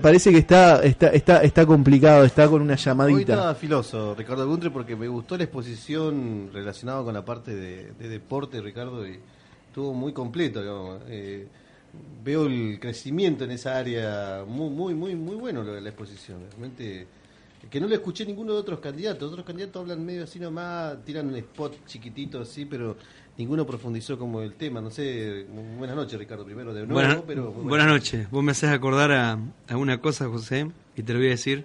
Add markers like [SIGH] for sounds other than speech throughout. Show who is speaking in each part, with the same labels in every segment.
Speaker 1: Parece que está, está, está, está complicado, está con una
Speaker 2: Hoy
Speaker 1: llamadita.
Speaker 2: estaba filoso Ricardo Guntre porque me gustó la exposición relacionada con la parte de, de deporte, Ricardo, y estuvo muy completo. digamos. Eh, veo el crecimiento en esa área muy, muy, muy, muy bueno lo de la exposición. Realmente que no le escuché ninguno de otros candidatos. Otros candidatos hablan medio así nomás, tiran un spot chiquitito así, pero ninguno profundizó como el tema. No sé. Buenas noches, Ricardo, primero de nuevo,
Speaker 3: Buenas,
Speaker 2: pero muy
Speaker 3: buenas noches. Vos me haces acordar a, a una cosa, José, y te lo voy a decir.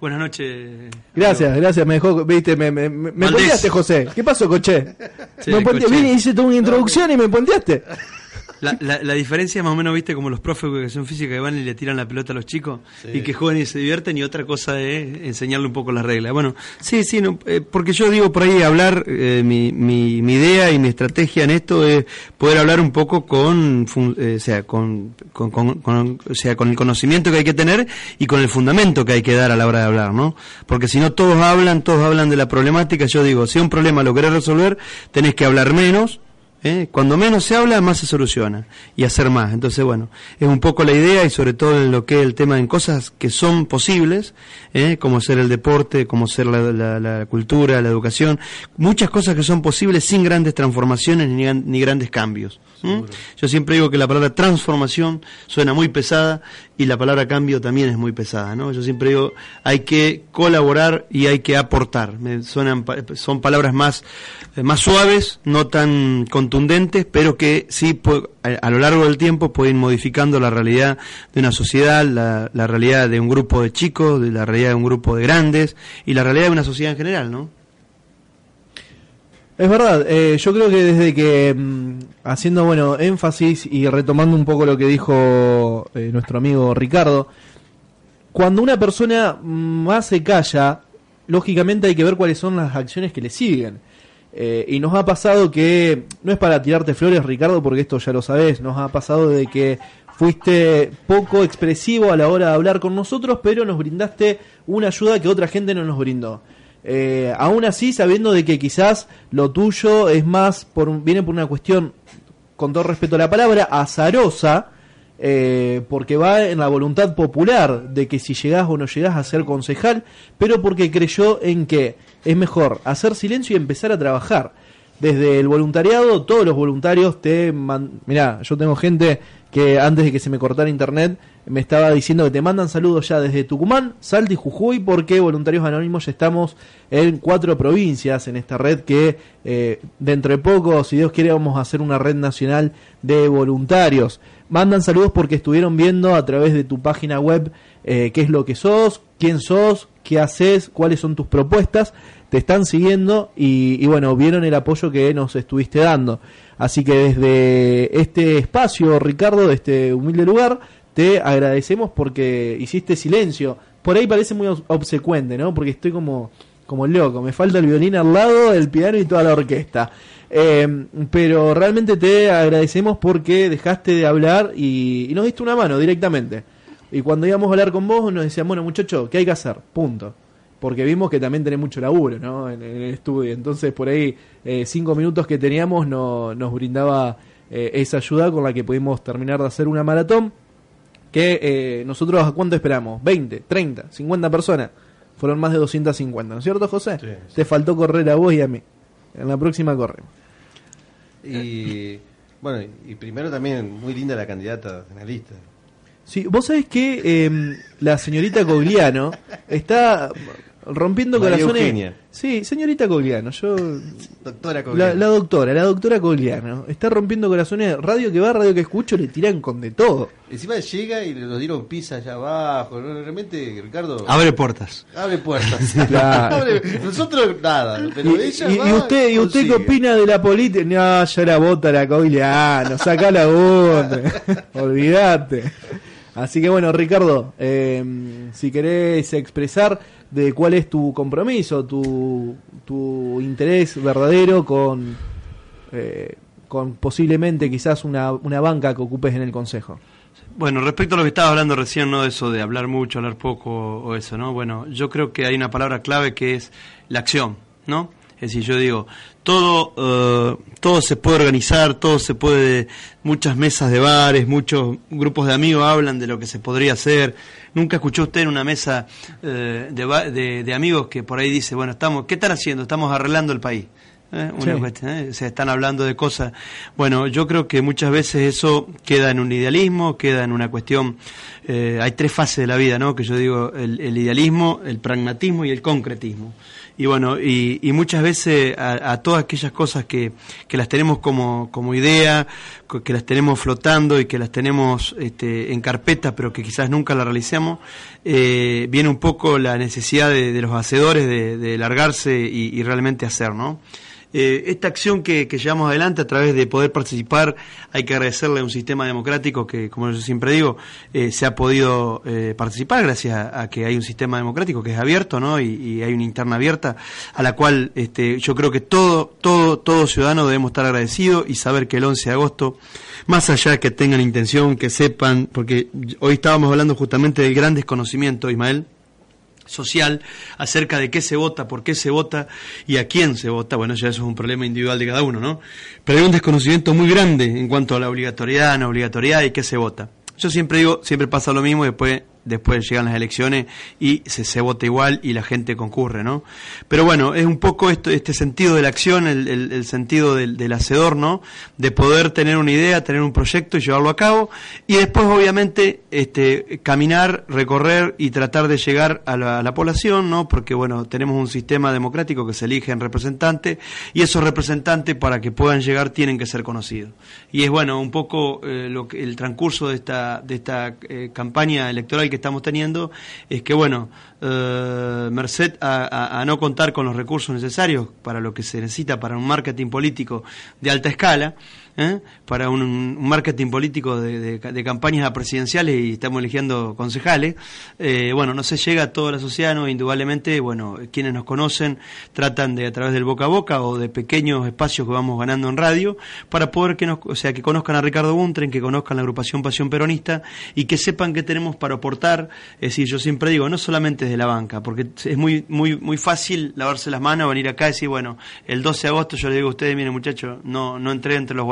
Speaker 3: Buenas noches.
Speaker 1: Gracias, gracias, me dejó, viste, me, me, me ponteaste, José. ¿Qué pasó, coche?
Speaker 3: Sí,
Speaker 1: me ponte-
Speaker 3: Coche.
Speaker 1: vine, hice toda una introducción y me ponteaste.
Speaker 3: La, la, la diferencia más o menos, viste, como los profes de educación física que van y le tiran la pelota a los chicos
Speaker 2: Sí.
Speaker 3: y que juegan y se divierten y otra cosa es enseñarle un poco las reglas. Bueno, sí, sí, no, eh, porque yo digo por ahí hablar, eh, mi, mi, mi idea y mi estrategia en esto es poder hablar un poco con, fun- eh, o sea, con, con, con- con- o sea, con el conocimiento que hay que tener y con el fundamento que hay que dar a la hora de hablar, ¿no? Porque si no todos hablan, todos hablan de la problemática, yo digo, si un problema lo querés resolver, tenés que hablar menos, ¿eh? Cuando menos se habla, más se soluciona y hacer más. Entonces, bueno, es un poco la idea y sobre todo en lo que es el tema en cosas que son posibles, ¿eh? como ser el deporte, como ser la, la- la cultura, la educación, muchas cosas que son posibles sin grandes transformaciones ni, ni grandes cambios. Yo siempre digo que la palabra transformación suena muy pesada y la palabra cambio también es muy pesada, ¿no? Yo siempre digo hay que colaborar y hay que aportar. Me suenan son palabras más eh, más suaves, no tan contundentes, pero que sí a lo largo del tiempo pueden ir modificando la realidad de una sociedad, la, la realidad de un grupo de chicos, de la realidad de un grupo de grandes y la realidad de una sociedad en general, ¿no?
Speaker 1: Es verdad, eh, yo creo que desde que, mm, haciendo bueno énfasis y retomando un poco lo que dijo eh, nuestro amigo Ricardo, cuando una persona más se calla, lógicamente hay que ver cuáles son las acciones que le siguen. Eh, y nos ha pasado que, no es para tirarte flores Ricardo, porque esto ya lo sabes, nos ha pasado de que fuiste poco expresivo a la hora de hablar con nosotros, pero nos brindaste una ayuda que otra gente no nos brindó. Eh, aún así, sabiendo de que quizás lo tuyo es más, por, viene por una cuestión, con todo respeto a la palabra, azarosa, eh, porque va en la voluntad popular de que si llegás o no llegás a ser concejal, pero porque creyó en que es mejor hacer silencio y empezar a trabajar. Desde el voluntariado, todos los voluntarios te... Man... Mirá, yo tengo gente que antes de que se me cortara internet me estaba diciendo que te mandan saludos ya desde Tucumán, Salta y Jujuy, porque Voluntarios Anónimos ya estamos en cuatro provincias en esta red que eh, dentro de poco, si Dios quiere, vamos a hacer una red nacional de voluntarios. Mandan saludos porque estuvieron viendo a través de tu página web eh, qué es lo que sos, quién sos, qué haces, cuáles son tus propuestas, te están siguiendo y, bueno, vieron el apoyo que nos estuviste dando. Así que desde este espacio, Ricardo, de este humilde lugar, te agradecemos porque hiciste silencio. Por ahí parece muy obs- obsecuente, ¿no? Porque estoy como, como loco. Me falta el violín al lado, el piano y toda la orquesta. Eh, pero realmente te agradecemos porque dejaste de hablar y, y nos diste una mano directamente. Y cuando íbamos a hablar con vos nos decían, bueno muchachos, ¿qué hay que hacer? Punto. Porque vimos que también tenés mucho laburo, ¿no? En, en el estudio. Entonces por ahí eh, cinco minutos que teníamos no, nos brindaba eh, esa ayuda con la que pudimos terminar de hacer una maratón. Que eh, nosotros a cuánto esperamos? 20, 30, 50 personas. Fueron más de 250, ¿no es cierto, José?
Speaker 2: Sí, sí.
Speaker 1: Te faltó correr a vos y a mí. En la próxima corremos.
Speaker 2: Y bueno, y primero también muy linda la candidata en la lista.
Speaker 1: Sí, vos sabés que eh, la señorita Cogliano está rompiendo
Speaker 2: María
Speaker 1: corazones.
Speaker 2: Eugenia.
Speaker 1: Sí, señorita Cogliano, yo
Speaker 2: Doctora Cogliano.
Speaker 1: la doctora, la doctora Cogliano, está rompiendo corazones. Radio que va, radio que escucho, le tiran con de todo.
Speaker 2: Encima llega y nos dieron pizza allá abajo. ¿no? Realmente, Ricardo.
Speaker 3: Abre puertas.
Speaker 2: Abre puertas. [LAUGHS]
Speaker 1: Claro. [LAUGHS]
Speaker 2: Abre- Nosotros nada. Pero
Speaker 1: Y,
Speaker 2: ella
Speaker 1: y-
Speaker 2: va,
Speaker 1: y usted, ¿y usted qué opina de la política? No, ya la vota la Cogliano, saca la voz. [LAUGHS] Olvídate. Así que bueno, Ricardo, eh, si querés expresar de cuál es tu compromiso, tu, tu interés verdadero con, eh, con posiblemente quizás una, una banca que ocupes en el Consejo.
Speaker 3: Bueno, respecto a lo que estaba hablando recién, ¿no? Eso de hablar mucho, hablar poco o eso, ¿no? Bueno, yo creo que hay una palabra clave que es la acción, ¿no? Es decir, yo digo, todo, eh, todo se puede organizar, todo se puede, muchas mesas de bares, muchos grupos de amigos hablan de lo que se podría hacer. Nunca escuchó usted en una mesa eh, de, de, amigos que por ahí dice, bueno, estamos, ¿qué están haciendo? Estamos arreglando el país. ¿eh? Una se están hablando de cosas. Bueno, yo creo que muchas veces eso queda en un idealismo, queda en una cuestión. hay tres fases de la vida, ¿no? Que yo digo, el idealismo, el pragmatismo y el concretismo y bueno, y, muchas veces a, todas aquellas cosas que, que las tenemos como, como idea, que las tenemos flotando y que las tenemos este, en carpeta, pero que quizás nunca la realicemos, eh, viene un poco la necesidad de, los hacedores de, largarse y, y realmente hacer, ¿no? Eh, esta acción que, llevamos adelante a través de poder participar, hay que agradecerle a un sistema democrático que, como yo siempre digo, eh, se ha podido eh, participar gracias a, que hay un sistema democrático que es abierto, ¿no? Y, hay una interna abierta a la cual este, yo creo que todo, todo, todo ciudadano debemos estar agradecido y saber que el 11 de agosto, más allá que tengan intención, que sepan, porque hoy estábamos hablando justamente del gran desconocimiento, Ismael, social acerca de qué se vota, por qué se vota y a quién se vota. Bueno, ya eso es un problema individual de cada uno, ¿no? Pero hay un desconocimiento muy grande en cuanto a la obligatoriedad, no obligatoriedad y qué se vota. Yo siempre digo, siempre pasa lo mismo y después después llegan las elecciones y se, se, vota igual y la gente concurre, ¿no? Pero bueno, es un poco esto, este sentido de la acción, el, el, sentido del, del, hacedor, ¿no? De poder tener una idea, tener un proyecto y llevarlo a cabo y después obviamente este, caminar, recorrer y tratar de llegar a la, a la población, ¿no? Porque bueno, tenemos un sistema democrático que se elige en representantes y esos representantes para que puedan llegar tienen que ser conocidos. Y es bueno, un poco eh, lo que, el transcurso de esta, de esta eh, campaña electoral que estamos teniendo es que, bueno, eh, merced a, no contar con los recursos necesarios para lo que se necesita para un marketing político de alta escala, ¿eh? para un, marketing político de, campañas presidenciales y estamos eligiendo concejales. Eh, bueno, no se llega a toda la sociedad, no, indudablemente, bueno, quienes nos conocen tratan de a través del boca a boca o de pequeños espacios que vamos ganando en radio para poder que nos, o sea, que conozcan a Ricardo Buntren, que conozcan la agrupación Pasión Peronista y que sepan qué tenemos para aportar. Es decir, yo siempre digo, no solamente desde la banca, porque es muy, muy, muy fácil lavarse las manos, venir acá y decir, bueno, el 12 de agosto yo le digo a ustedes, miren muchachos, no, no entré entre los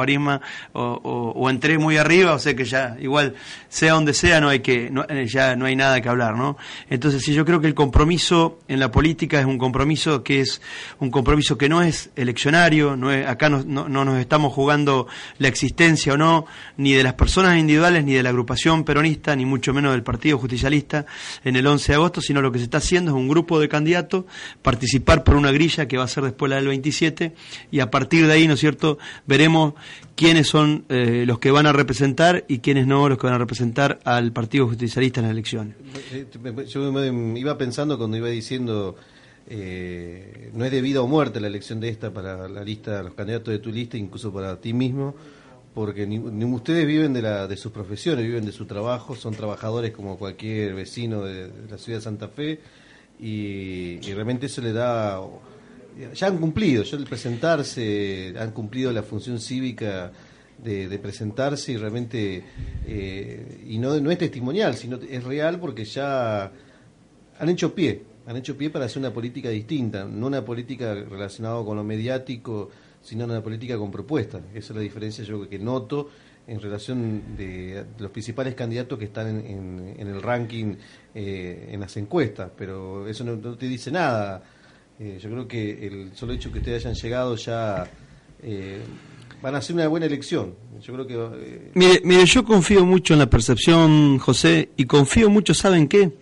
Speaker 3: o, entré muy arriba, o sea que ya igual sea donde sea no hay que eh, ya no hay nada que hablar, ¿no? Entonces sí yo creo que el compromiso en la política es un compromiso que es un compromiso que no es eleccionario, no es, acá no, no, nos estamos jugando la existencia o no ni de las personas individuales ni de la agrupación peronista ni mucho menos del Partido Justicialista en el 11 de agosto, sino lo que se está haciendo es un grupo de candidatos participar por una grilla que va a ser después la del 27 y a partir de ahí, ¿no es cierto?, veremos quiénes son eh, los que van a representar y quiénes no los que van a representar al Partido Justicialista en las elecciones.
Speaker 2: Eh, yo me iba pensando cuando iba diciendo eh, no es de vida o muerte la elección de esta para la lista, los candidatos de tu lista, incluso para ti mismo, porque ni, ustedes viven de, la, de sus profesiones, viven de su trabajo, son trabajadores como cualquier vecino de, la ciudad de Santa Fe y, y realmente eso le da ya han cumplido, ya el presentarse, han cumplido la función cívica de, presentarse y realmente, eh, y no, no es testimonial, sino es real porque ya han hecho pie, han hecho pie para hacer una política distinta, no una política relacionada con lo mediático, sino una política con propuestas. Esa es la diferencia yo que noto en relación de, los principales candidatos que están en, el ranking eh, en las encuestas, pero eso no te dice nada eh, yo creo que el solo hecho que ustedes hayan llegado ya eh, van a ser una buena elección. Yo creo que
Speaker 3: eh, mire, mire, yo confío mucho en la percepción, José, y confío mucho, ¿saben qué?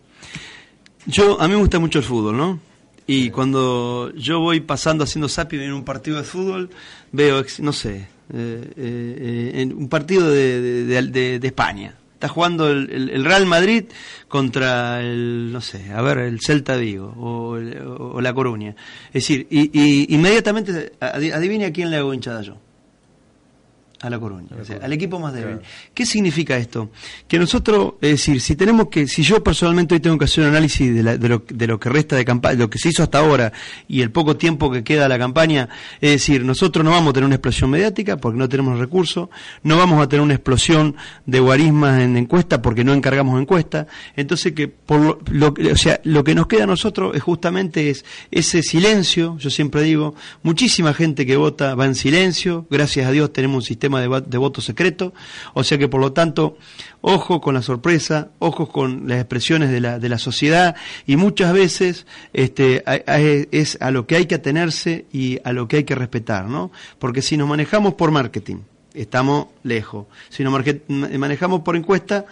Speaker 3: Yo a mí me gusta mucho el fútbol, ¿no? Y cuando yo voy pasando haciendo zapping en un partido de fútbol, veo, no sé, en un partido de España está jugando el, Real Madrid contra el, no sé, a ver, el Celta Vigo o, la Coruña. Es decir, y, inmediatamente, adivine a quién le hago hinchada yo. A La Coruña, al equipo más débil. ¿Qué significa esto? Que nosotros, es decir, si tenemos que, si yo personalmente hoy tengo que hacer un análisis de, lo, de lo, que resta de campaña, lo que se hizo hasta ahora y el poco tiempo que queda la campaña, es decir, nosotros no vamos a tener una explosión mediática porque no tenemos recursos, no vamos a tener una explosión de guarismas en encuesta porque no encargamos encuesta, entonces que por lo, o sea, lo que nos queda a nosotros es justamente es ese silencio, yo siempre digo, muchísima gente que vota va en silencio, gracias a Dios tenemos un sistema de, voto secreto, o sea que por lo tanto, ojo con la sorpresa, ojos con las expresiones de la, de la sociedad y muchas veces este, es a lo que hay que atenerse y a lo que hay que respetar, ¿no? Porque si nos manejamos por marketing, estamos lejos. Si nos manejamos por encuesta,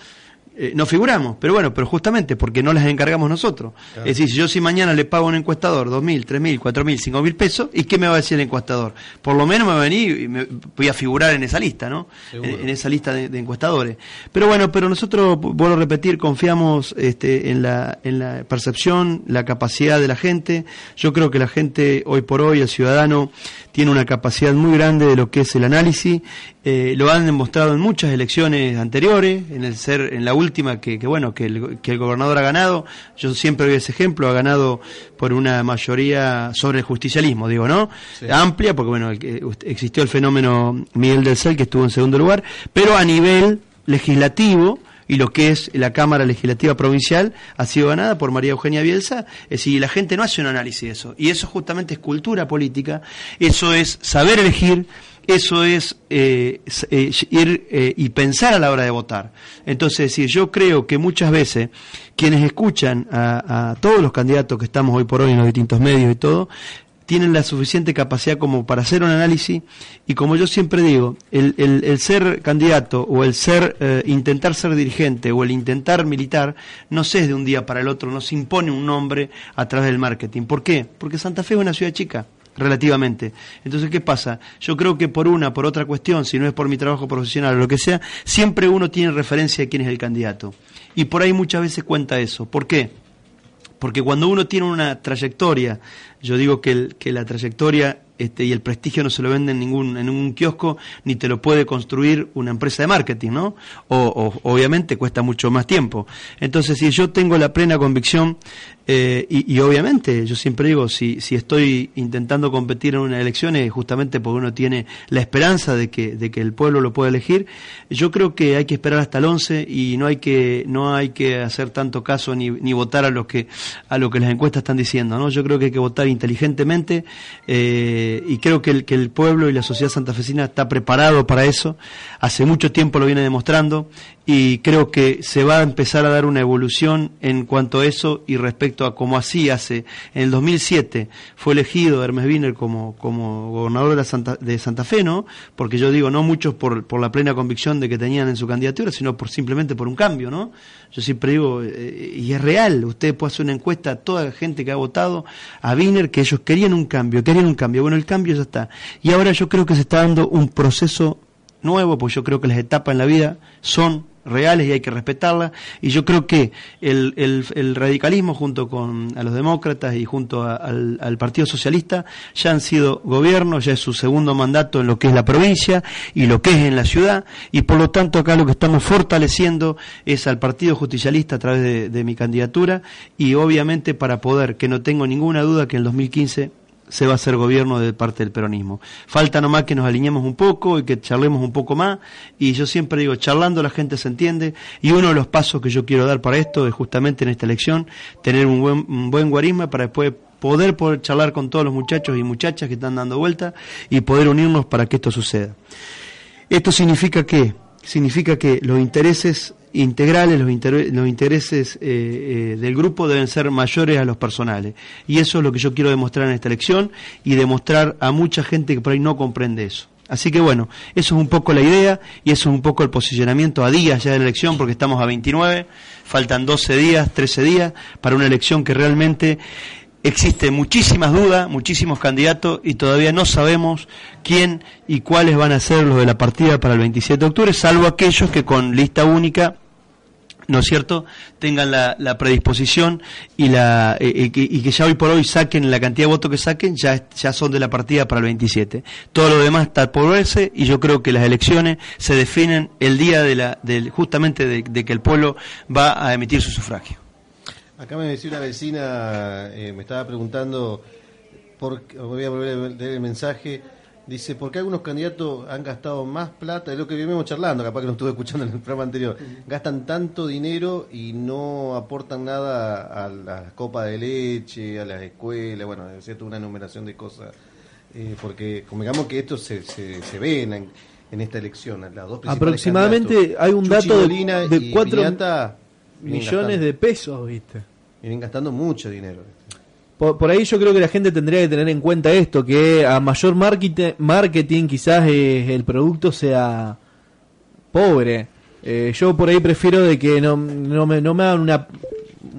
Speaker 3: eh, no figuramos, pero bueno, pero justamente porque no las encargamos nosotros. Es decir, si yo si mañana le pago a un encuestador dos mil, tres mil, cuatro mil, cinco mil pesos, ¿y qué me va a decir el encuestador? Por lo menos me va a venir y me voy a figurar en esa lista, ¿no? En, esa lista de, encuestadores. Pero bueno, pero nosotros, vuelvo a repetir, confiamos este, en, la, en la percepción, la capacidad de la gente. Yo creo que la gente, hoy por hoy, el ciudadano, tiene una capacidad muy grande de lo que es el análisis. Eh, lo han demostrado en muchas elecciones anteriores, en el ser, en la última que, bueno, que el, gobernador ha ganado. Yo siempre doy ese ejemplo, ha ganado por una mayoría sobre el justicialismo, digo, ¿no? Amplia, porque bueno, existió el fenómeno Miguel del Cel que estuvo en segundo lugar, pero a nivel legislativo y lo que es la Cámara Legislativa Provincial ha sido ganada por María Eugenia Bielsa. Es decir, la gente no hace un análisis de eso. Y eso justamente es cultura política, eso es saber elegir, eso es eh, eh, ir eh, y pensar a la hora de votar. Entonces, decir, yo creo que muchas veces quienes escuchan a, a, todos los candidatos que estamos hoy por hoy en los distintos medios y todo, tienen la suficiente capacidad como para hacer un análisis y como yo siempre digo, el, el, ser candidato o el ser eh, intentar ser dirigente o el intentar militar no se es de un día para el otro, no se impone un nombre a través del marketing. ¿Por qué? Porque Santa Fe es una ciudad chica relativamente. Entonces, ¿qué pasa? Yo creo que por una, por otra cuestión, si no es por mi trabajo profesional o lo que sea, siempre uno tiene referencia de quién es el candidato. Y por ahí muchas veces cuenta eso. ¿Por qué? Porque cuando uno tiene una trayectoria, yo digo que, que la trayectoria este, y el prestigio no se lo vende en ningún en un kiosco ni te lo puede construir una empresa de marketing, ¿no? O, obviamente cuesta mucho más tiempo. Entonces, si yo tengo la plena convicción eh, y, obviamente yo siempre digo si si estoy intentando competir en una elección es justamente porque uno tiene la esperanza de que de que el pueblo lo pueda elegir. Yo creo que hay que esperar hasta el 11 y no hay que no hay que hacer tanto caso ni, ni votar a lo que a lo que las encuestas están diciendo, ¿no? Yo creo que hay que votar inteligentemente. Eh, y creo que el, que el pueblo y la sociedad santafesina está preparado para eso. Hace mucho tiempo lo viene demostrando y creo que se va a empezar a dar una evolución en cuanto a eso y respecto a cómo así hace. En el 2007 fue elegido Hermes Wiener como, como gobernador de, la Santa, de Santa Fe, ¿no? Porque yo digo, no muchos por, por la plena convicción de que tenían en su candidatura, sino por simplemente por un cambio, ¿no? Yo siempre digo, eh, y es real, usted puede hacer una encuesta a toda la gente que ha votado a Wiener que ellos querían un cambio, querían un cambio. Bueno, el cambio ya está. Y ahora yo creo que se está dando un proceso nuevo, pues yo creo que las etapas en la vida son reales y hay que respetarlas. Y yo creo que el, el, radicalismo junto con a los demócratas y junto al, al, Partido Socialista ya han sido gobierno, ya es su segundo mandato en lo que es la provincia y lo que es en la ciudad. Y por lo tanto acá lo que estamos fortaleciendo es al Partido Justicialista a través de, mi candidatura y obviamente para poder, que no tengo ninguna duda que en el 2015 se va a hacer gobierno de parte del peronismo. Falta nomás que nos alineemos un poco y que charlemos un poco más. Y yo siempre digo, charlando la gente se entiende. Y uno de los pasos que yo quiero dar para esto es justamente en esta elección tener un buen, buen guarisma para después poder, charlar con todos los muchachos y muchachas que están dando vuelta y poder unirnos para que esto suceda. ¿Esto significa qué? Significa que los intereses integrales, los, intereses eh, eh, del grupo deben ser mayores a los personales. Y eso es lo que yo quiero demostrar en esta elección y demostrar a mucha gente que por ahí no comprende eso. Así que bueno, eso es un poco la idea y eso es un poco el posicionamiento a días ya de la elección, porque estamos a 29, faltan 12 días, 13 días para una elección que realmente existe muchísimas dudas, muchísimos candidatos y todavía no sabemos quién y cuáles van a ser los de la partida para el 27 de octubre, salvo aquellos que con lista única ¿no es cierto?, tengan la, predisposición y, la, eh, eh, y que ya hoy por hoy saquen la cantidad de votos que saquen, ya, ya son de la partida para el 27. Todo lo demás está por verse y yo creo que las elecciones se definen el día de la, del, justamente de, que el pueblo va a emitir su sufragio.
Speaker 2: Acá me decía una vecina, eh, me estaba preguntando, por, voy a volver a leer el mensaje, Dice, ¿por qué algunos candidatos han gastado más plata? Es lo que vivimos charlando, capaz que lo estuve escuchando en el programa anterior. Gastan tanto dinero y no aportan nada a la copa de leche, a las escuelas, bueno, es cierto, una enumeración de cosas. Eh, porque, como digamos que esto se, se, ve en, en, esta elección, las dos
Speaker 1: Aproximadamente hay un dato de, de 4 millones de pesos, ¿viste?
Speaker 2: Vienen gastando mucho dinero.
Speaker 1: Por, ahí yo creo que la gente tendría que tener en cuenta esto, que a mayor marketing, quizás eh, el producto sea pobre. Eh, yo por ahí prefiero de que no, no, me, no me hagan una,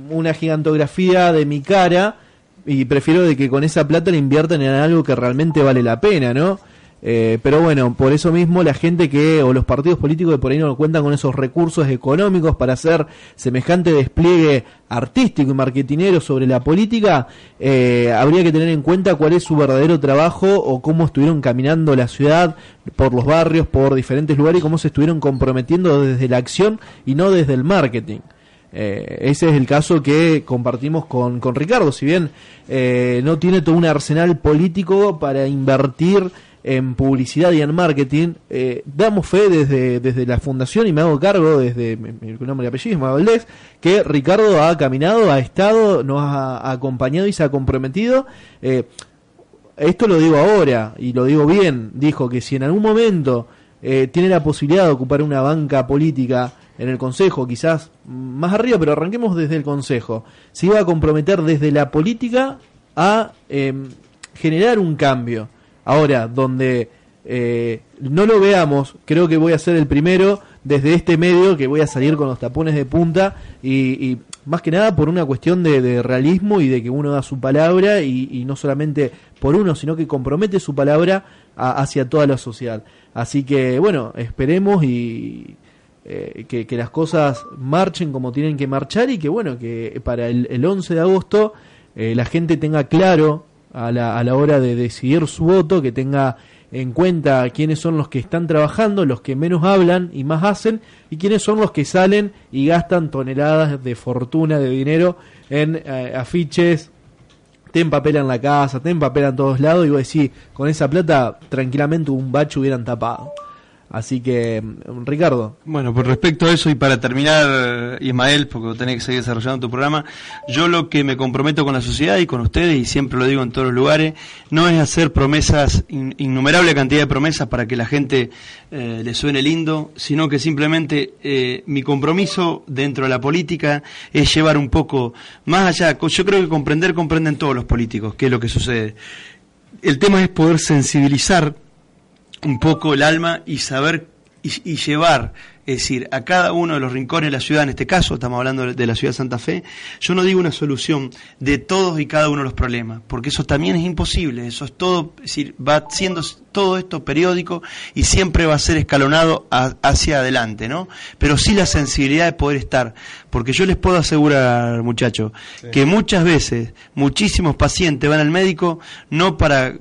Speaker 1: una gigantografía de mi cara y prefiero de que con esa plata le inviertan en algo que realmente vale la pena, ¿no? Eh, pero bueno, por eso mismo la gente que, o los partidos políticos que por ahí no cuentan con esos recursos económicos para hacer semejante despliegue artístico y marketinero sobre la política, eh, habría que tener en cuenta cuál es su verdadero trabajo o cómo estuvieron caminando la ciudad por los barrios, por diferentes lugares y cómo se estuvieron comprometiendo desde la acción y no desde el marketing. Eh, ese es el caso que compartimos con, con Ricardo, si bien no tiene todo un arsenal político para invertir en publicidad y en marketing, eh, damos fe desde, desde la fundación y me hago cargo desde mi, nombre y apellido, Valdés, que Ricardo ha caminado, ha estado, nos ha, acompañado y se ha comprometido. Eh, esto lo digo ahora y lo digo bien, dijo que si en algún momento eh, tiene la posibilidad de ocupar una banca política en el Consejo, quizás más arriba, pero arranquemos desde el Consejo, se iba a comprometer desde la política a em, generar un cambio Ahora, donde eh, no lo veamos, creo que voy a ser el primero desde este medio que voy a salir con los tapones de punta y, más que nada por una cuestión de, realismo y de que uno da su palabra y, no solamente por uno, sino que compromete su palabra hacia toda la sociedad. Así que bueno, esperemos y eh, que, las cosas marchen como tienen que marchar y que bueno, que para el, 11 de agosto eh, la gente tenga claro a la, a la hora de decidir su voto, que tenga en cuenta quiénes son los que están trabajando, los que menos hablan y más hacen, y quiénes son los que salen y gastan toneladas de fortuna, de dinero en eh, afiches, ten papel en la casa, ten papel en todos lados, y vos decís, con esa plata tranquilamente un bacho hubieran tapado. Así que, Ricardo.
Speaker 3: Bueno, por respecto a eso y para terminar, Ismael, porque tenés que seguir desarrollando tu programa, yo lo que me comprometo con la sociedad y con ustedes, y siempre lo digo en todos los lugares, no es hacer promesas, innumerable cantidad de promesas para que la gente eh, le suene lindo, sino que simplemente eh, mi compromiso dentro de la política es llevar un poco más allá. Yo creo que comprender, comprenden todos los políticos qué es lo que sucede. El tema es poder sensibilizar un poco el alma y saber y, llevar, es decir, a cada uno de los rincones de la ciudad, en este caso estamos hablando de la ciudad de Santa Fe, yo no digo una solución de todos y cada uno de los problemas, porque eso también es imposible, eso es todo, es decir, va siendo todo esto periódico y siempre va a ser escalonado hacia adelante, ¿no? Pero sí la sensibilidad de poder estar, porque yo les puedo asegurar, muchachos, que muchas veces muchísimos pacientes van al médico no para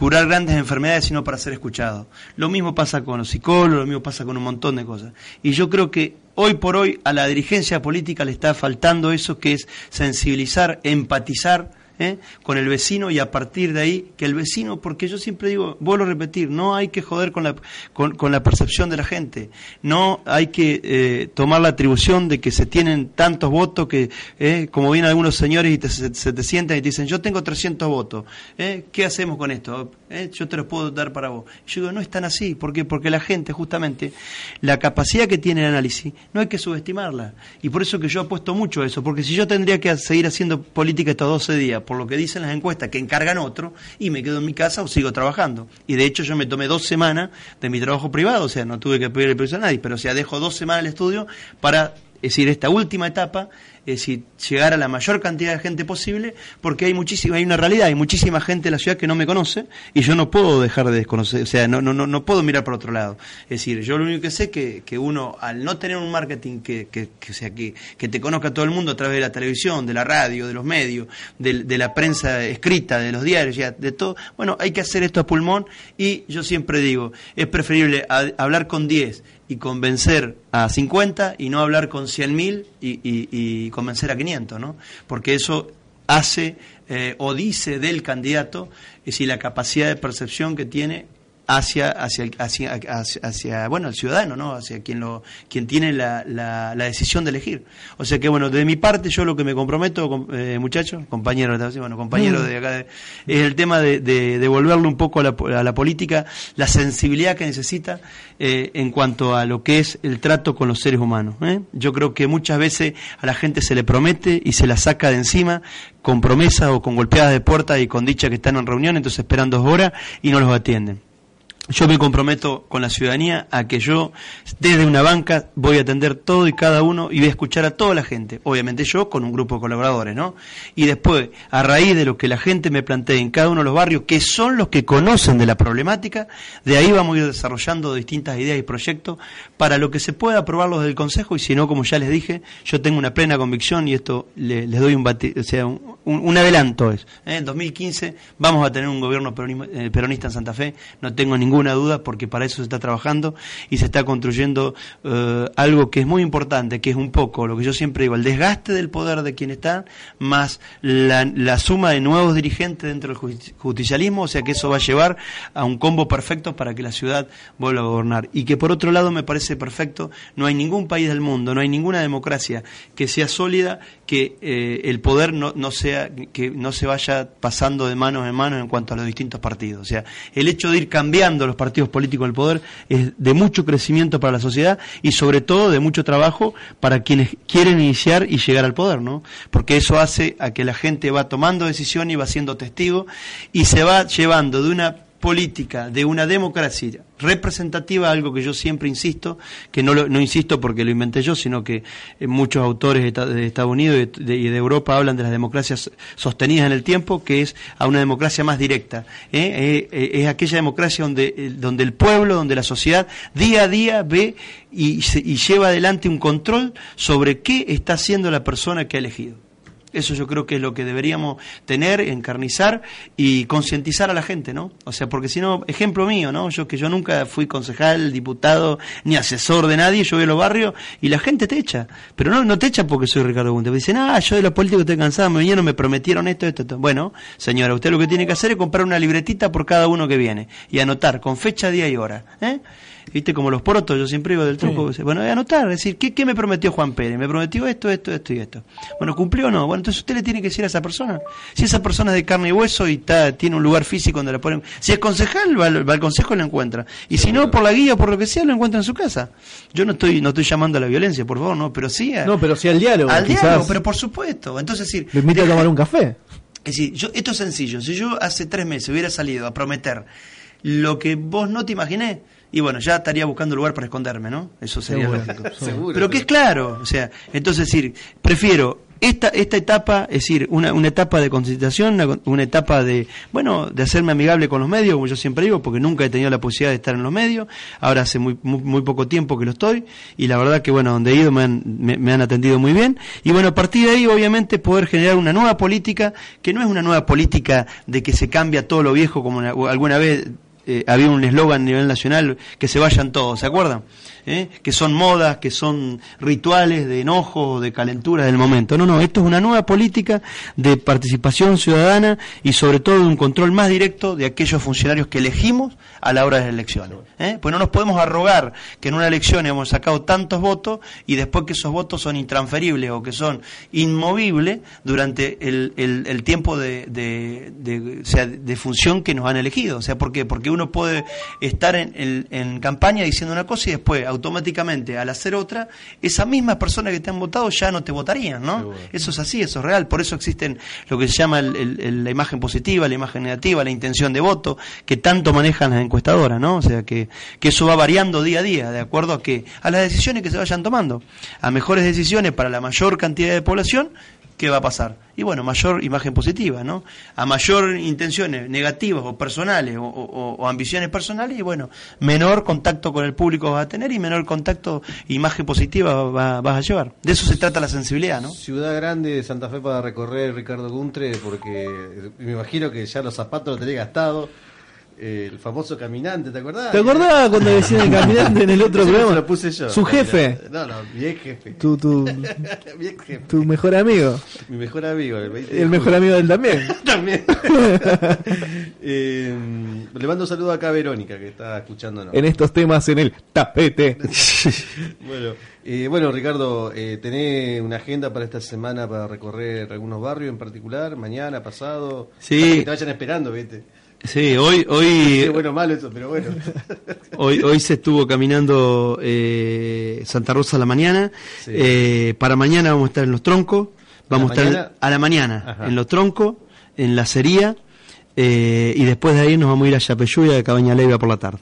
Speaker 3: curar grandes enfermedades, sino para ser escuchado. Lo mismo pasa con los psicólogos, lo mismo pasa con un montón de cosas. Y yo creo que hoy por hoy a la dirigencia política le está faltando eso que es sensibilizar, empatizar ¿eh? con el vecino y a partir de ahí que el vecino, porque yo siempre digo, vuelvo a repetir, no hay que joder con la, con, la percepción de la gente, no hay que eh, tomar la atribución de que se tienen tantos votos que, ¿eh? como vienen algunos señores y se, te sientan y te dicen, yo tengo 300 votos, ¿qué hacemos con esto? Yo te los puedo dar para vos. Yo digo, no es tan así, ¿por qué? Porque la gente, justamente, la capacidad que tiene el análisis, no hay que subestimarla. Y por eso que yo apuesto mucho a eso, porque si yo tendría que seguir haciendo política estos 12 días, por lo que dicen las encuestas, que encargan otro, y me quedo en mi casa o sigo trabajando. Y de hecho yo me tomé dos semanas de mi trabajo privado, o sea, no tuve que pedirle permiso a nadie, pero o sea, dejo dos semanas el estudio para decir, esta última etapa, es decir, llegar a la mayor cantidad de gente posible, porque hay muchísima, hay una realidad, hay muchísima gente en la ciudad que no me conoce y yo no puedo dejar de desconocer, o sea, no, no, no, no puedo mirar por otro lado. Es decir, yo lo único que sé es que, que uno, al no tener un marketing que, que, que sea, que, que te conozca todo el mundo a través de la televisión, de la radio, de los medios, de, de la prensa escrita, de los diarios, ya, de todo, bueno, hay que hacer esto a pulmón y yo siempre digo, es preferible a- hablar con 10 y convencer a 50 y no hablar con 100.000 y, y, y convencer a 500, ¿no? Porque eso hace eh, o dice del candidato es decir, la capacidad de percepción que tiene hacia hacia, hacia, hacia, hacia, bueno el ciudadano no hacia quien lo quien tiene la, la, la decisión de elegir. O sea que bueno de mi parte yo lo que me comprometo com- eh, muchachos compañeros bueno compañeros de acá de- es el tema de, de devolverle un poco a la, a la política la sensibilidad que necesita eh, en cuanto a lo que es el trato con los seres humanos ¿eh? yo creo que muchas veces a la gente se le promete y se la saca de encima con promesas o con golpeadas de puerta y con dicha que están en reunión entonces esperan dos horas y no los atienden yo me comprometo con la ciudadanía a que yo, desde una banca, voy a atender todo y cada uno y voy a escuchar a toda la gente. Obviamente yo con un grupo de colaboradores, ¿no? Y después, a raíz de lo que la gente me plantee en cada uno de los barrios, que son los que conocen de la problemática, de ahí vamos a ir desarrollando distintas ideas y proyectos para lo que se pueda aprobarlos del Consejo y si no, como ya les dije, yo tengo una plena convicción y esto le- les doy un, bati- o sea, un, adelanto. Es, ¿eh? En 2015 vamos a tener un gobierno eh, peronista en Santa Fe, no tengo ninguna duda porque para eso se está trabajando y se está construyendo eh, algo que es muy importante, que es un poco lo que yo siempre digo, el desgaste del poder de quien está, más la, suma de nuevos dirigentes dentro del justi- justicialismo, o sea que eso va a llevar a un combo perfecto para que la ciudad vuelva a gobernar. Y que por otro lado me parece perfecto, no hay ningún país del mundo, no hay ninguna democracia que sea sólida, que eh, el poder no, no sea, que no se vaya pasando de manos en manos en cuanto a los distintos partidos. O sea, el hecho de ir cambiando los partidos políticos del poder es de mucho crecimiento para la sociedad y sobre todo de mucho trabajo para quienes quieren iniciar y llegar al poder, ¿no? Porque eso hace a que la gente va tomando decisión y va siendo testigo y se va llevando de una política, de una democracia representativa, algo que yo siempre insisto, que no, lo, no insisto porque lo inventé yo, sino que eh, muchos autores de, Esta- de Estados Unidos y de, Europa hablan de las democracias sostenidas en el tiempo, que es a una democracia más directa. ¿eh? Eh, eh, es aquella democracia donde, donde el pueblo, donde la sociedad día a día ve y, y lleva adelante un control sobre qué está haciendo la persona que ha elegido. Eso yo creo que es lo que deberíamos tener, encarnizar y concientizar a la gente, ¿no? O sea, porque si no, ejemplo mío, ¿no? Yo que yo nunca fui concejal, diputado, ni asesor de nadie, yo voy a los barrios y la gente te echa. Pero no, no te echa porque soy Ricardo Gunter. Dicen, ah, yo de los políticos estoy cansado, me vinieron, me prometieron esto, esto, esto. Bueno, señora, usted lo que tiene que hacer es comprar una libretita por cada uno que viene y anotar con fecha, día y hora, ¿eh? Viste, como los porotos, yo siempre iba del truco. Bueno, voy a anotar, es decir, ¿qué, ¿qué me prometió Juan Pérez? Me prometió esto, esto, esto y esto. Bueno, ¿cumplió o no? Bueno, entonces usted le tiene que decir a esa persona. Si esa persona es de carne y hueso y está, tiene un lugar físico donde la ponen. Si es concejal, va, al- va al consejo y lo encuentra. Y si no, por la guía o por lo que sea, lo encuentra en su casa. Yo no estoy, no estoy llamando a la violencia, por favor, no, pero sí a-
Speaker 1: No, pero sí al diálogo.
Speaker 3: al
Speaker 1: quizás.
Speaker 3: diálogo, pero por supuesto. Entonces, es decir,
Speaker 1: Lo invito a tomar un café.
Speaker 3: es decir, yo, esto es sencillo. Si yo hace tres meses hubiera salido a prometer lo que vos no te imaginé, y bueno, ya estaría buscando lugar para esconderme, ¿no? Eso sería
Speaker 1: Seguro,
Speaker 3: lógico.
Speaker 2: seguro.
Speaker 3: Pero que es claro, o sea, entonces es decir, prefiero esta esta etapa, es decir, una, una etapa de concienciación, una, una etapa de, bueno, de hacerme amigable con los medios, como yo siempre digo, porque nunca he tenido la posibilidad de estar en los medios, ahora hace muy, muy, poco tiempo que lo estoy, y la verdad que, bueno, donde he ido me han, me, me han atendido muy bien, y bueno, a partir de ahí, obviamente, poder generar una nueva política, que no es una nueva política de que se cambia todo lo viejo, como una- alguna vez eh, había un eslogan a nivel nacional, que se vayan todos, ¿se acuerdan? ¿Eh? Que son modas, que son rituales de enojo, de calentura del momento. No, no, esto es una nueva política de participación ciudadana y sobre todo de un control más directo de aquellos funcionarios que elegimos a la hora de las elecciones. ¿eh? Pues no nos podemos arrogar que en una elección hemos sacado tantos votos y después que esos votos son intransferibles o que son inmovibles durante el, el- tiempo de, de- de- o sea, de función que nos han elegido. O sea, ¿por qué? Porque uno puede estar en, en- en campaña diciendo una cosa y después automáticamente al hacer otra, esas mismas personas que te han votado ya no te votarían, ¿no?
Speaker 2: Seguro.
Speaker 3: Eso es así, eso es real, por eso existen lo que se llama el- el- el- la imagen positiva, la imagen negativa, la intención de voto, que tanto manejan las encuestadoras, ¿no? O sea, que, que eso va variando día a día, de acuerdo a que a las decisiones que se vayan tomando, a mejores decisiones para la mayor cantidad de población, ¿qué va a pasar? Y bueno, mayor imagen positiva, ¿no? A mayor intenciones negativas o personales o, ambiciones personales, y bueno, menor contacto con el público vas a tener y menor contacto, imagen positiva va- vas a llevar. De eso se trata la sensibilidad, ¿no?
Speaker 2: Ciudad grande de Santa Fe para recorrer Ricardo Guntre, porque me imagino que ya los zapatos los tenés gastados. Eh, el famoso caminante, ¿te acordás?
Speaker 1: ¿Te acordás cuando decían el caminante en el otro [LAUGHS] programa?
Speaker 2: lo puse yo.
Speaker 1: Su jefe,
Speaker 2: No, no, mi ex jefe.
Speaker 1: tu, tu, [LAUGHS]
Speaker 2: mi ex jefe.
Speaker 1: tu mejor amigo.
Speaker 2: Mi mejor amigo. El, 20 de
Speaker 1: El mejor amigo del también. [LAUGHS]
Speaker 2: También. Eh, le mando un saludo acá a Verónica, que está escuchándonos.
Speaker 1: En estos temas en el tapete.
Speaker 2: Bueno, eh, bueno, Ricardo, eh, ¿tenés una agenda para esta semana para recorrer algunos barrios en particular? ¿Mañana, pasado?
Speaker 3: Sí.
Speaker 2: Para Que te vayan esperando, ¿viste?
Speaker 3: Sí, hoy,
Speaker 2: Sí,
Speaker 3: hoy, [LAUGHS]
Speaker 2: bueno malo eso, pero bueno. [LAUGHS]
Speaker 3: hoy, hoy se estuvo caminando eh, Santa Rosa a la mañana.
Speaker 2: Sí.
Speaker 3: Eh, para mañana vamos a estar en los troncos. Vamos
Speaker 2: ¿A
Speaker 3: estar
Speaker 2: mañana?
Speaker 3: a la mañana
Speaker 2: Ajá.
Speaker 3: en los troncos, en la cería. eh, y después de ahí nos vamos a ir a Yapeyuya de Cabaña Leiva por la tarde.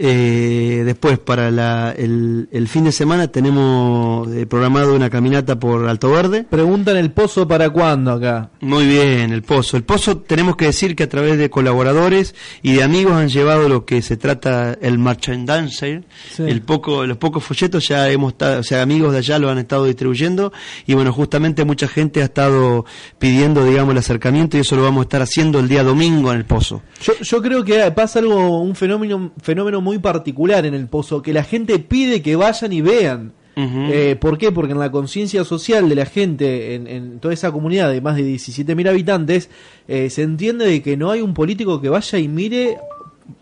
Speaker 3: Eh, después, para la- el, el fin de semana, tenemos eh, programado una caminata por Alto Verde.
Speaker 1: Preguntan el pozo para cuándo acá.
Speaker 3: Muy bien, el pozo. El pozo tenemos que decir que a través de colaboradores y de amigos han llevado lo que se trata el merchandising,
Speaker 1: Sí.
Speaker 3: el poco, los pocos folletos ya hemos estado, o sea, amigos de allá lo han estado distribuyendo y bueno, justamente mucha gente ha estado pidiendo, digamos, el acercamiento y eso lo vamos a estar haciendo el día domingo en el pozo.
Speaker 1: Yo, yo creo que pasa algo, un fenómeno, fenómeno muy particular en el pozo, que la gente pide que vayan y vean. Eh, ¿Por qué? Porque en la conciencia social de la gente, en, en toda esa comunidad de más de 17.000 habitantes, eh, se entiende de que no hay un político que vaya y mire.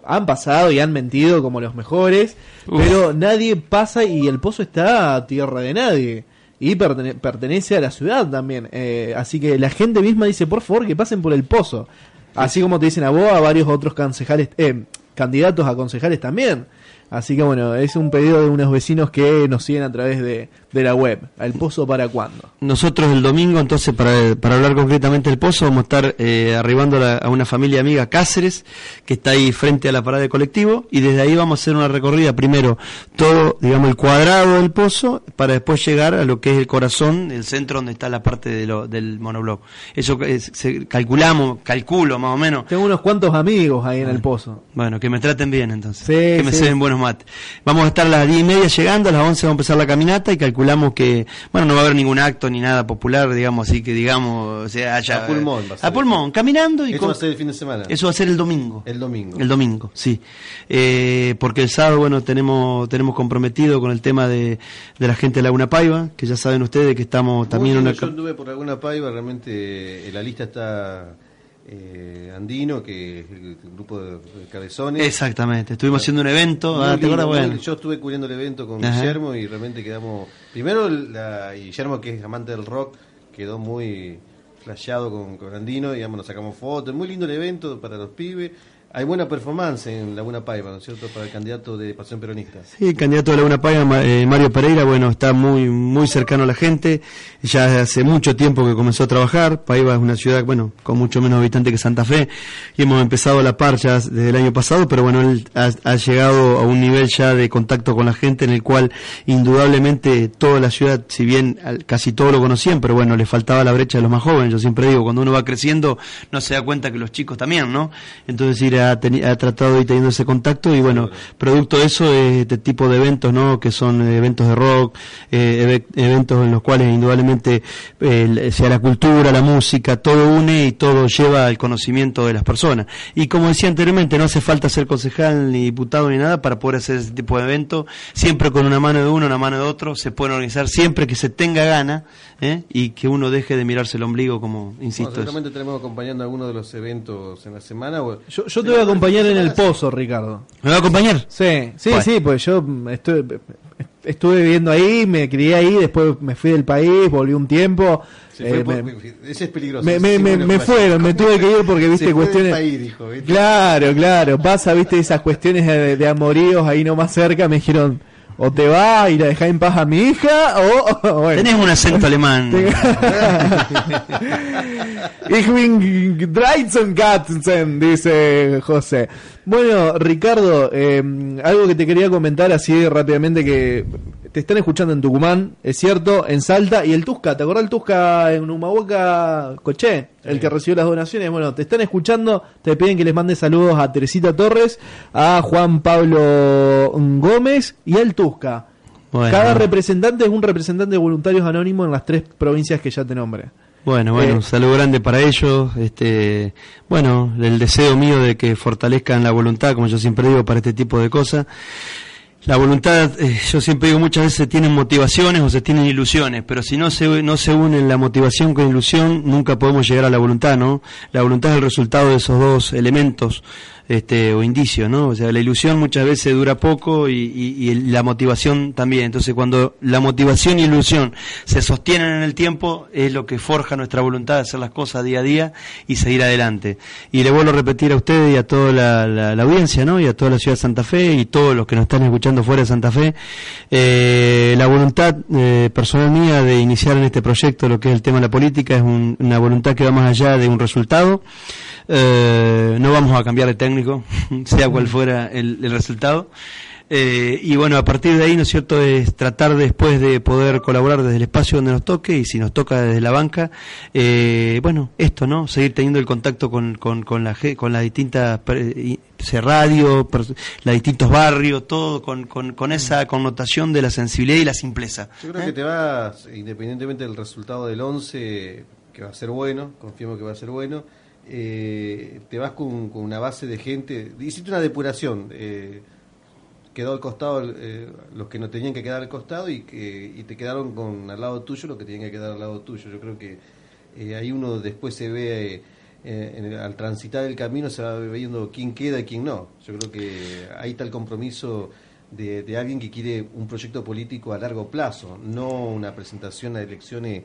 Speaker 1: Han pasado y han mentido como los mejores,
Speaker 3: Uf.
Speaker 1: pero nadie pasa y el pozo está a tierra de nadie. Y pertene- pertenece a la ciudad también. Eh, así que la gente misma dice, por favor, que pasen por el pozo. Así como te dicen a vos, a varios otros concejales, eh, candidatos a concejales también. Así que bueno, es un pedido de unos vecinos que nos siguen a través de, de la web. ¿Al pozo para cuándo?
Speaker 3: Nosotros el domingo, entonces, para, para hablar concretamente del pozo, vamos a estar eh, arribando a, la- a una familia amiga Cáceres, que está ahí frente a la parada de colectivo, y desde ahí vamos a hacer una recorrida, primero, todo, digamos, el cuadrado del pozo, para después llegar a lo que es el corazón, el centro donde está la parte de lo- del monobloc. Eso es- se- calculamos, calculo más o menos.
Speaker 1: Tengo unos cuantos amigos ahí en el pozo.
Speaker 3: Bueno, que me traten bien entonces.
Speaker 1: Sí,
Speaker 3: que me
Speaker 1: sí.
Speaker 3: ceden buenos mates. Vamos a estar a las diez y media llegando, a las 11 vamos a empezar la caminata y calculamos que, bueno, no va a haber ningún acto ni nada popular, digamos, así que digamos, o sea, haya...
Speaker 2: A pulmón va a ser.
Speaker 3: A pulmón, caminando y
Speaker 2: Eso
Speaker 3: con-
Speaker 2: va a ser el fin de semana.
Speaker 3: Eso va a ser el domingo.
Speaker 2: El domingo.
Speaker 3: El domingo, sí. Eh, porque el sábado, bueno, tenemos tenemos comprometido con el tema de, de la gente de Laguna Paiva, que ya saben ustedes que estamos también en una...
Speaker 2: Yo anduve por alguna paiva, realmente en la lista está eh, Andino, que es el grupo de, de cabezones.
Speaker 3: Exactamente, estuvimos haciendo un evento, ah.
Speaker 2: Yo estuve cubriendo el evento con
Speaker 3: Ajá.
Speaker 2: Guillermo y realmente quedamos. Primero, la, Guillermo, que es amante del rock, quedó muy flasheado con, con Andino, digamos, nos sacamos fotos. Muy lindo el evento para los pibes. Hay buena performance en Laguna Paiva, ¿no es cierto?, para el candidato de Pasión Peronista.
Speaker 3: Sí, el candidato de Laguna Paiva, eh, Mario Pereira, bueno, está muy muy cercano a la gente, ya hace mucho tiempo que comenzó a trabajar, Paiva es una ciudad, bueno, con mucho menos habitantes que Santa Fe, y hemos empezado a la par ya desde el año pasado, pero bueno, él ha, llegado a un nivel ya de contacto con la gente en el cual indudablemente toda la ciudad, si bien casi todo lo conocían, pero bueno, le faltaba la brecha de los más jóvenes, yo siempre digo, cuando uno va creciendo no se da cuenta que los chicos también, ¿no? Entonces ir ha, teni- ha tratado de ir teniendo ese contacto y bueno, producto de eso es este tipo de eventos, ¿no? Que son eh, eventos de rock, eh, eve- eventos en los cuales indudablemente eh, sea la cultura, la música, todo une y todo lleva al conocimiento de las personas. Y como decía anteriormente, no hace falta ser concejal ni diputado ni nada para poder hacer ese tipo de eventos, siempre con una mano de uno, una mano de otro, se pueden organizar siempre que se tenga gana ¿eh? y que uno deje de mirarse el ombligo, como insisto.
Speaker 2: Bueno, seguramente tenemos acompañando algunos de los eventos en la semana.
Speaker 1: Yo, yo te voy a acompañar en el pozo, Ricardo.
Speaker 3: ¿Me va a acompañar?
Speaker 1: Sí, sí,
Speaker 3: Bueno.
Speaker 1: sí, pues yo estoy, estuve viviendo ahí, me crié ahí, después me fui del país, volví un tiempo. Eh,
Speaker 2: por-
Speaker 1: me-
Speaker 2: ese es peligroso.
Speaker 1: me, me,
Speaker 2: sí,
Speaker 1: me,
Speaker 2: bueno,
Speaker 1: me
Speaker 2: pasa.
Speaker 1: fueron, me tuve que ir porque viste
Speaker 2: Se fue del
Speaker 1: cuestiones.
Speaker 2: país, dijo, ¿viste?
Speaker 1: Claro, claro, pasa, viste, esas cuestiones de, de amoríos ahí nomás cerca, me dijeron, o te vas y la dejás en paz a mi hija, o, o bueno.
Speaker 3: Tenés un acento [LAUGHS] alemán. [LAUGHS]
Speaker 1: Ich bin Dreizenkatzen, dice José. Bueno, Ricardo, eh, algo que te quería comentar así rápidamente que te están escuchando en Tucumán, es cierto, en Salta y el Tusca, ¿te acordás el Tusca en Humahuaca Coché? El que recibió las donaciones. Bueno, te están escuchando, te piden que les mandes saludos a Teresita Torres, a Juan Pablo Gómez y al Tusca.
Speaker 3: Bueno.
Speaker 1: Cada representante es un representante de voluntarios anónimos en las tres provincias que ya te nombré.
Speaker 3: Bueno, bueno,
Speaker 1: Eh,
Speaker 3: un saludo grande para ellos. Este, bueno, el deseo mío de que fortalezcan la voluntad, como yo siempre digo, para este tipo de cosas. La voluntad, eh, yo siempre digo, muchas veces se tienen motivaciones o se tienen ilusiones, pero si no se, no se unen la motivación con ilusión, nunca podemos llegar a la voluntad, ¿no? La voluntad es el resultado de esos dos elementos este, o indicios, ¿no? O sea, la ilusión muchas veces dura poco y, la motivación también. Entonces, cuando la motivación y ilusión se sostienen en el tiempo, es lo que forja nuestra voluntad de hacer las cosas día a día y seguir adelante. Y le vuelvo a repetir a ustedes y a toda la, audiencia, ¿no? Y a toda la ciudad de Santa Fe y todos los que nos están escuchando fuera de Santa Fe, eh, la voluntad eh, personal mía de iniciar en este proyecto lo que es el tema de la política es un- una voluntad que va más allá de un resultado. Eh, no vamos a cambiar de técnico, [LAUGHS] sea cual fuera el, el resultado. Eh, y bueno, a partir de ahí, ¿no es cierto?, es tratar después de poder colaborar desde el espacio donde nos toque y si nos toca desde la banca, eh, bueno, esto, ¿no? Seguir teniendo el contacto con, con, con, la, con las distintas, radio, los distintos barrios, todo con, con, con esa connotación de la sensibilidad y la simpleza.
Speaker 2: Yo creo
Speaker 3: ¿eh?
Speaker 2: que te vas, independientemente del resultado del 11, que va a ser bueno, confiamos que va a ser bueno, eh, te vas con, con una base de gente, hiciste una depuración, eh, quedó al costado eh, los que no tenían que quedar al costado y, que, y te quedaron con al lado tuyo los que tenían que quedar al lado tuyo. Yo creo que eh, ahí uno después se ve, en al transitar el camino se va viendo quién queda y quién no. Yo creo que ahí está el compromiso de, de alguien que quiere un proyecto político a largo plazo, no una presentación a elecciones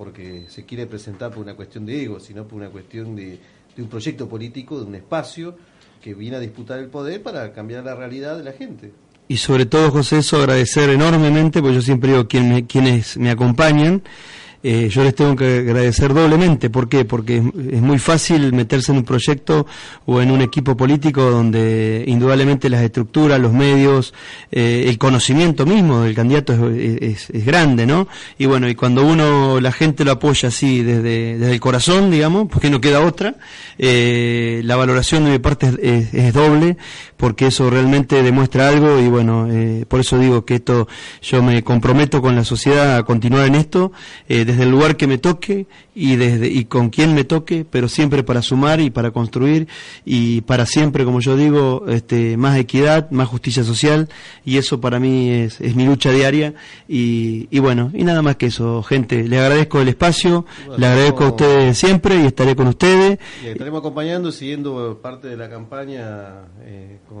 Speaker 2: porque se quiere presentar por una cuestión de ego, sino por una cuestión de, un proyecto político, de un espacio que viene a disputar el poder para cambiar la realidad de la gente.
Speaker 3: Y sobre todo, José, eso agradecer enormemente, porque yo siempre digo quien me- quienes me acompañan, eh, yo les tengo que agradecer doblemente. ¿Por qué? Porque es, muy fácil meterse en un proyecto o en un equipo político donde indudablemente las estructuras, los medios, eh, el conocimiento mismo del candidato es, es- grande, ¿no? Y bueno, y cuando uno, la gente lo apoya así desde, desde el corazón, digamos, porque no queda otra, eh, la valoración de mi parte es, doble, porque eso realmente demuestra algo y bueno, eh, por eso digo que esto, yo me comprometo con la sociedad a continuar en esto, desde el lugar que me toque y desde y con quien me toque, pero siempre para sumar y para construir y para siempre, como yo digo, este, más equidad, más justicia social y eso para mí es, es mi lucha diaria y, y bueno, y nada más que eso, gente, le agradezco el espacio,
Speaker 2: Bueno,
Speaker 3: le agradezco a ustedes siempre y estaré con ustedes.
Speaker 2: Y estaremos acompañando, siguiendo parte de la campaña eh, con